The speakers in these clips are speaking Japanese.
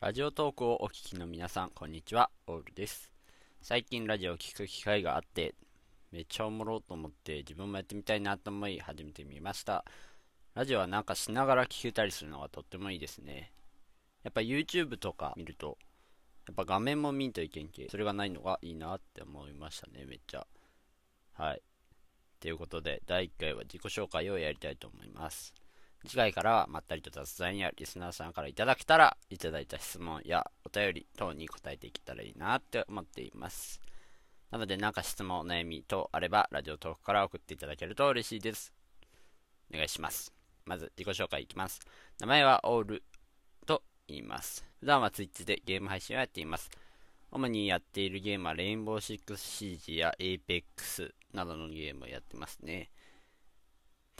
ラジオトークをお聞きの皆さん、こんにちは、オールです。最近ラジオを聞く機会があって、めっちゃおもろうと思って自分もやってみたいなと思い始めてみました。ラジオはなんかしながら聞けたりするのがとってもいいですね。やっぱ YouTube とか見ると、やっぱ画面も見んといけんけ、それがないのがいいなって思いましたね、めっちゃ。はい。ということで、第1回は自己紹介をやりたいと思います。次回からはまったりと雑談やリスナーさんからいただけたら、いただいた質問やお便り等に答えていけたらいいなって思っています。なので、なんか質問、お悩み等あれば、ラジオトークから送っていただけると嬉しいです。お願いします。まず、自己紹介いきます。名前はオールと言います。普段は Twitch でゲーム配信をやっています。主にやっているゲームは、レインボーシックスシージや Apex などのゲームをやってますね。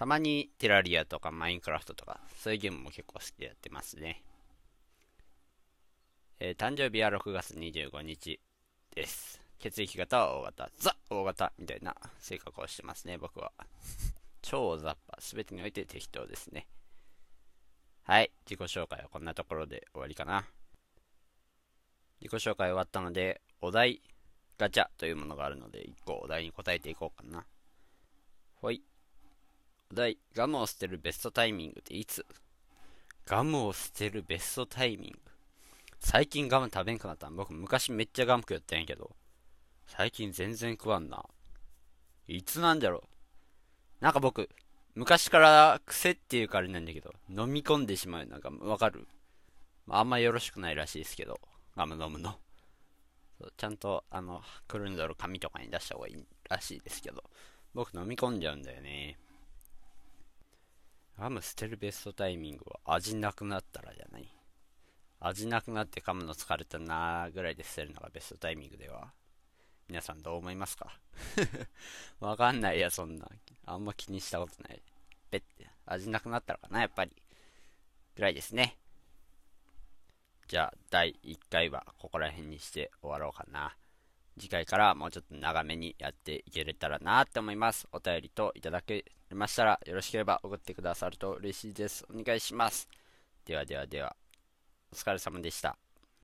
たまにテラリアとかマインクラフトとか、そういうゲームも結構好きでやってますね。えー、誕生日は6月25日です。血液型は O 型、ザ O 型みたいな性格をしてますね、僕は。超雑把、すべてにおいて適当ですね。はい、自己紹介はこんなところで終わりかな。自己紹介終わったので、お題ガチャというものがあるので、1個お題に答えていこうかな。ほい。題、ガムを捨てるベストタイミングっていつ？ガムを捨てるベストタイミング。最近ガム食べんくなった僕昔めっちゃガム食ったんやけど、最近全然食わんな。いつなんだろ？うなんか僕、昔から癖っていうかあれなんだけど、飲み込んでしまうなんかわかる？あんまよろしくないらしいですけど、ガム飲むの。ちゃんと、あの、くるんどる紙とかに出した方がいいらしいですけど、僕飲み込んじゃうんだよね。ガム捨てるベストタイミングは味なくなったらじゃない？味なくなって噛むの疲れたなーぐらいで捨てるのがベストタイミングでは？皆さんどう思いますか？わかんないや、そんな。あんま気にしたことない。べって、味なくなったらかな、やっぱり。ぐらいですね。じゃあ、第1回はここら辺にして終わろうかな。次回からもうちょっと長めにやっていけれたらなって思います。お便りといただけましたらよろしければ送ってくださると嬉しいです。お願いします。ではではでは、お疲れ様でした。